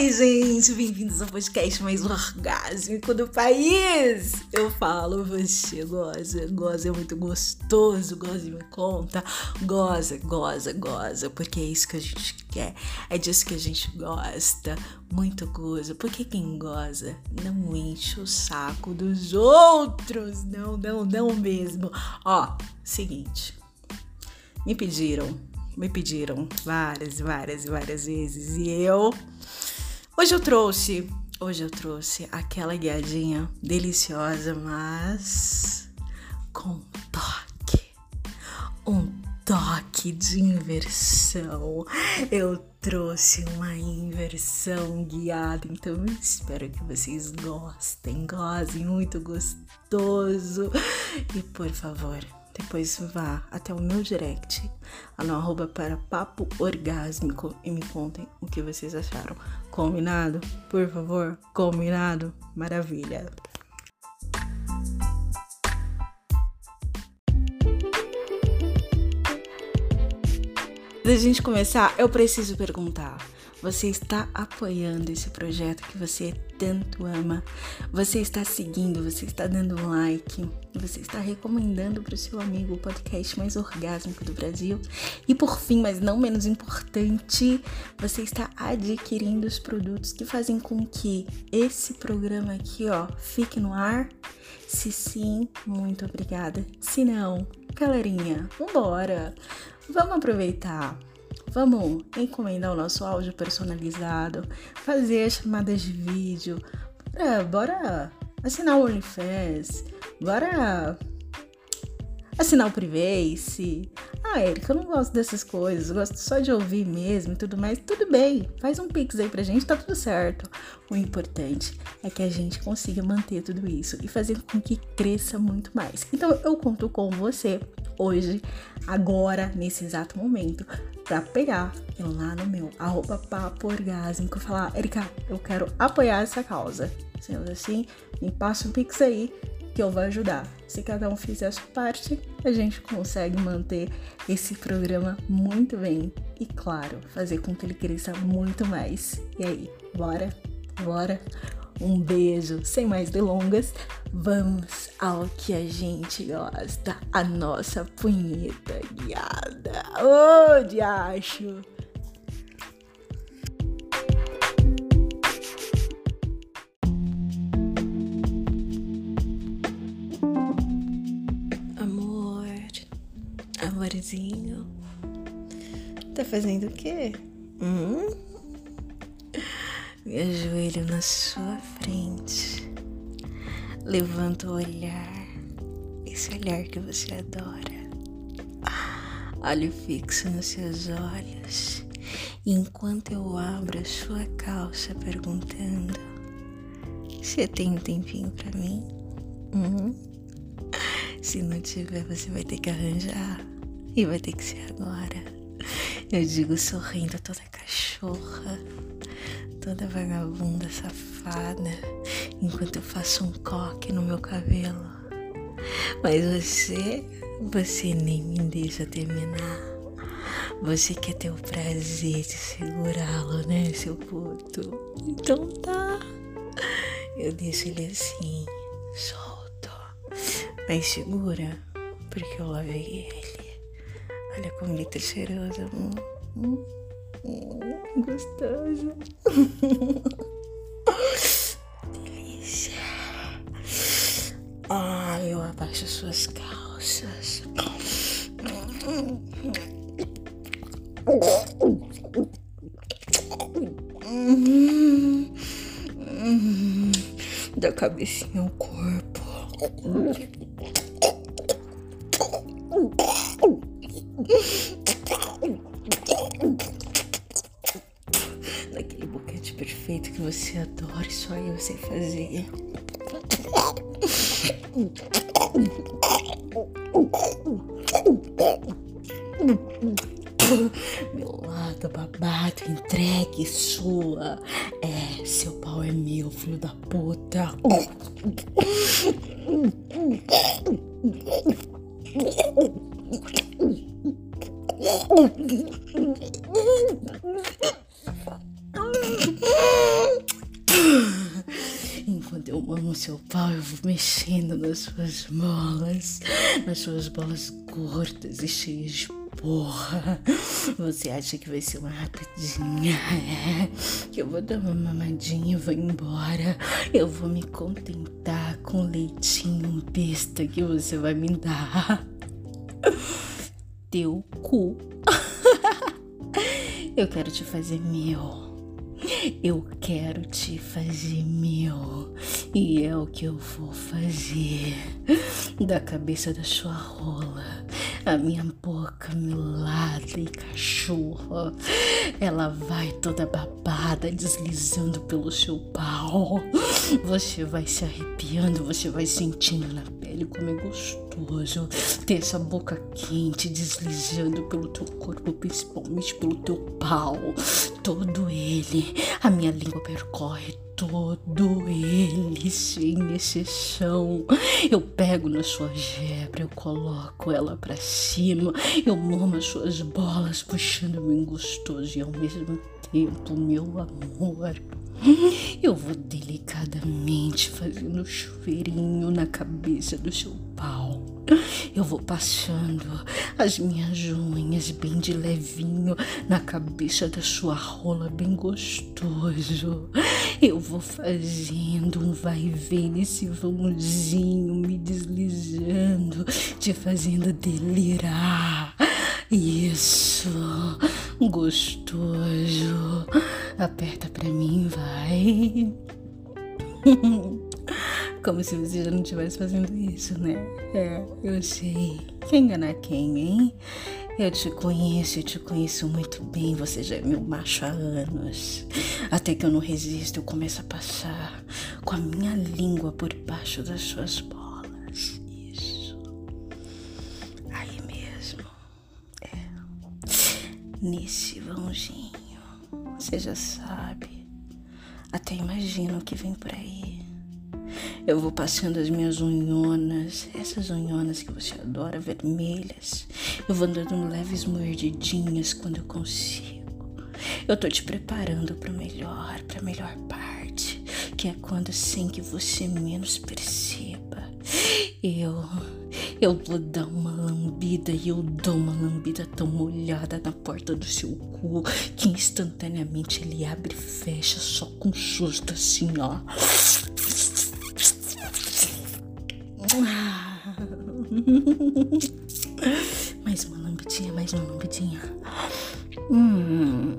Oi, gente, bem-vindos ao podcast mais orgásmico do país. Eu falo, você goza, goza é muito gostoso, goza e me conta, goza, goza, goza, porque é isso que a gente quer, é disso que a gente gosta, muito gozo, porque quem goza não enche o saco dos outros, não, não, não mesmo. Ó, seguinte, me pediram, me pediram várias, várias, várias vezes e eu Hoje eu trouxe, hoje eu trouxe aquela guiadinha deliciosa, mas com toque. Um toque de inversão. Eu trouxe uma inversão guiada, então espero que vocês gostem, gozem, muito gostoso. E por favor, depois vá até o meu direct, no arroba para papo orgásmico e me contem o que vocês acharam. Combinado? Por favor, combinado? Maravilha! Antes da gente começar, eu preciso perguntar. Você está apoiando esse projeto que você tanto ama? Você está seguindo, você está dando um like, você está recomendando para o seu amigo o podcast mais orgásmico do Brasil? E por fim, mas não menos importante, você está adquirindo os produtos que fazem com que esse programa aqui, ó, fique no ar? Se sim, muito obrigada. Se não, galerinha, vambora! Vamos aproveitar Vamos encomendar o nosso áudio personalizado, fazer chamadas de vídeo. Bora, bora assinar o OnlyFans, bora assinar o Privacy. Ah, Erika, eu não gosto dessas coisas, eu gosto só de ouvir mesmo e tudo mais. Tudo bem, faz um pix aí pra gente, tá tudo certo. O importante é que a gente consiga manter tudo isso e fazer com que cresça muito mais. Então eu conto com você hoje, agora, nesse exato momento, para pegar lá no meu arroba papo orgásmico e falar, Erika, eu quero apoiar essa causa. Sendo assim, me passa um pix aí que eu vou ajudar. Se cada um fizer a sua parte, a gente consegue manter esse programa muito bem e, claro, fazer com que ele cresça muito mais. E aí, bora? Bora? Um beijo, sem mais delongas, vamos ao que a gente gosta, a nossa punheta guiada. Ô, oh, diacho! Amorzinho, tá fazendo o quê? Hum? me ajoelho na sua frente, levanto o olhar, esse olhar que você adora. Olho fixo nos seus olhos, e enquanto eu abro a sua calça perguntando: Você tem um tempinho para mim? Uhum. Se não tiver, você vai ter que arranjar. E vai ter que ser agora. Eu digo sorrindo toda cachorra toda vagabunda safada enquanto eu faço um coque no meu cabelo. Mas você, você nem me deixa terminar. Você quer ter o prazer de segurá-lo, né, seu puto? Então tá. Eu deixo ele assim, solto. Mas segura, porque eu lavei ele. Olha como ele tá cheiroso, amor. Hum? gostoso. Delícia. Ai, eu abaixo suas calças. Da cabecinha ao corpo. Só eu sei fazer. Meu lado babado, entregue sua. É, seu pau é meu, filho da puta. Seu pau, eu vou mexendo nas suas bolas, nas suas bolas gordas e cheias de porra. Você acha que vai ser uma rapidinha? É, que eu vou dar uma mamadinha e vou embora. Eu vou me contentar com o leitinho besta que você vai me dar. Teu cu. Eu quero te fazer meu. Eu quero te fazer meu. E é o que eu vou fazer. Da cabeça da sua rola. A minha boca milada e cachorra. Ela vai toda babada, deslizando pelo seu pau. Você vai se arrepiando, você vai sentindo na pele como é gostoso ter essa boca quente deslizando pelo teu corpo, principalmente pelo teu pau. Todo ele. A minha língua percorre todo ele, sem exceção. Eu pego na sua gebra, eu coloco ela para cima, eu mamo as suas bolas, puxando bem gostoso e ao mesmo tempo, meu amor. Eu vou delicadamente fazendo chuveirinho na cabeça do seu pau. Eu vou passando as minhas unhas bem de levinho na cabeça da sua rola, bem gostoso. Eu vou fazendo um vai e vem nesse vãozinho, me deslizando, te fazendo delirar. Isso, gostoso. Aperta pra mim, vai. Como se você já não estivesse fazendo isso, né? É, eu sei. Quem enganar quem, hein? Eu te conheço, eu te conheço muito bem. Você já é meu macho há anos. Até que eu não resisto, eu começo a passar com a minha língua por baixo das suas bolas. Nesse vãozinho. Você já sabe. Até imagina o que vem por aí. Eu vou passando as minhas unhonas, essas unhonas que você adora, vermelhas. Eu vou dando leves mordidinhas quando eu consigo. Eu tô te preparando para melhor, para melhor parte, que é quando sem que você menos perceba. Eu eu vou dar uma lambida e eu dou uma lambida tão molhada na porta do seu cu que instantaneamente ele abre e fecha só com susto assim, ó. mais uma lambidinha, mais uma lambidinha. Hum.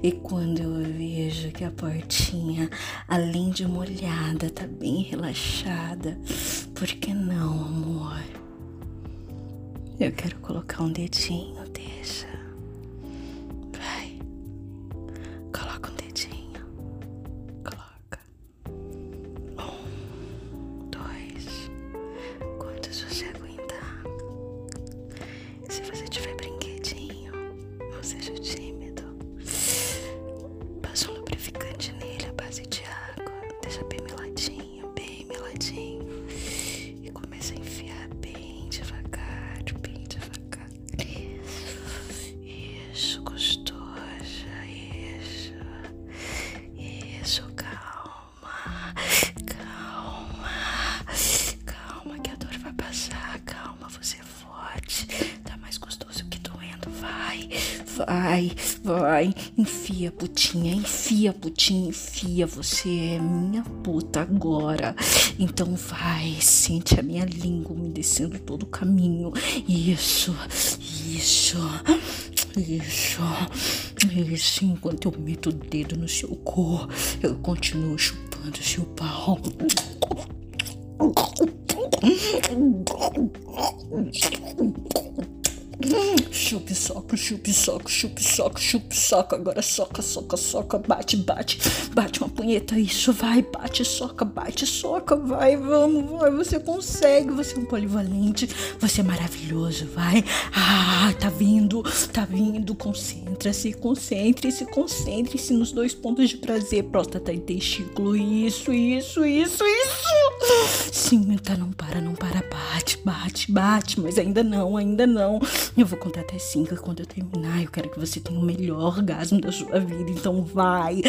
E quando eu vejo que a portinha, além de molhada, tá bem relaxada, por que não, amor? Eu quero colocar um dedinho, deixa. Vai. Vai, enfia, putinha, enfia, putinha, enfia. Você é minha puta agora. Então vai, sente a minha língua me descendo todo o caminho. Isso, isso, isso, isso. Enquanto eu meto o dedo no seu corpo, eu continuo chupando seu pau. Chupe, soco, chupe, soco, chupe, soco, chupe, soco. Agora soca, soca, soca, bate, bate. Bate uma punheta, isso, vai, bate, soca, bate, soca, vai, vamos, vai. Você consegue, você é um polivalente, você é maravilhoso, vai. Ah, tá vindo, tá vindo. Concentra-se, concentre-se, concentre-se nos dois pontos de prazer, próstata e testículo. Isso, isso, isso, isso. Sim, tá, não para, não para, bate, bate, bate, mas ainda não, ainda não. Eu vou contar até cinco e quando eu terminar, eu quero que você tenha o melhor orgasmo da sua vida. Então vai,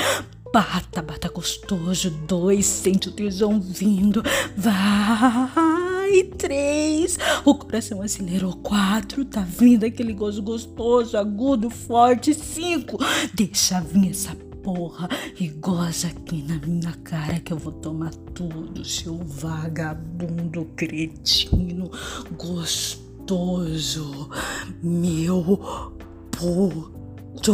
bata, bata gostoso. Dois, sente o tesão vindo. Vai, três. O coração acelerou. Quatro, tá vindo aquele gozo gostoso, agudo, forte. Cinco, deixa vir essa porra e goza aqui na minha cara que eu vou tomar tudo, seu vagabundo cretino gostoso, meu puto.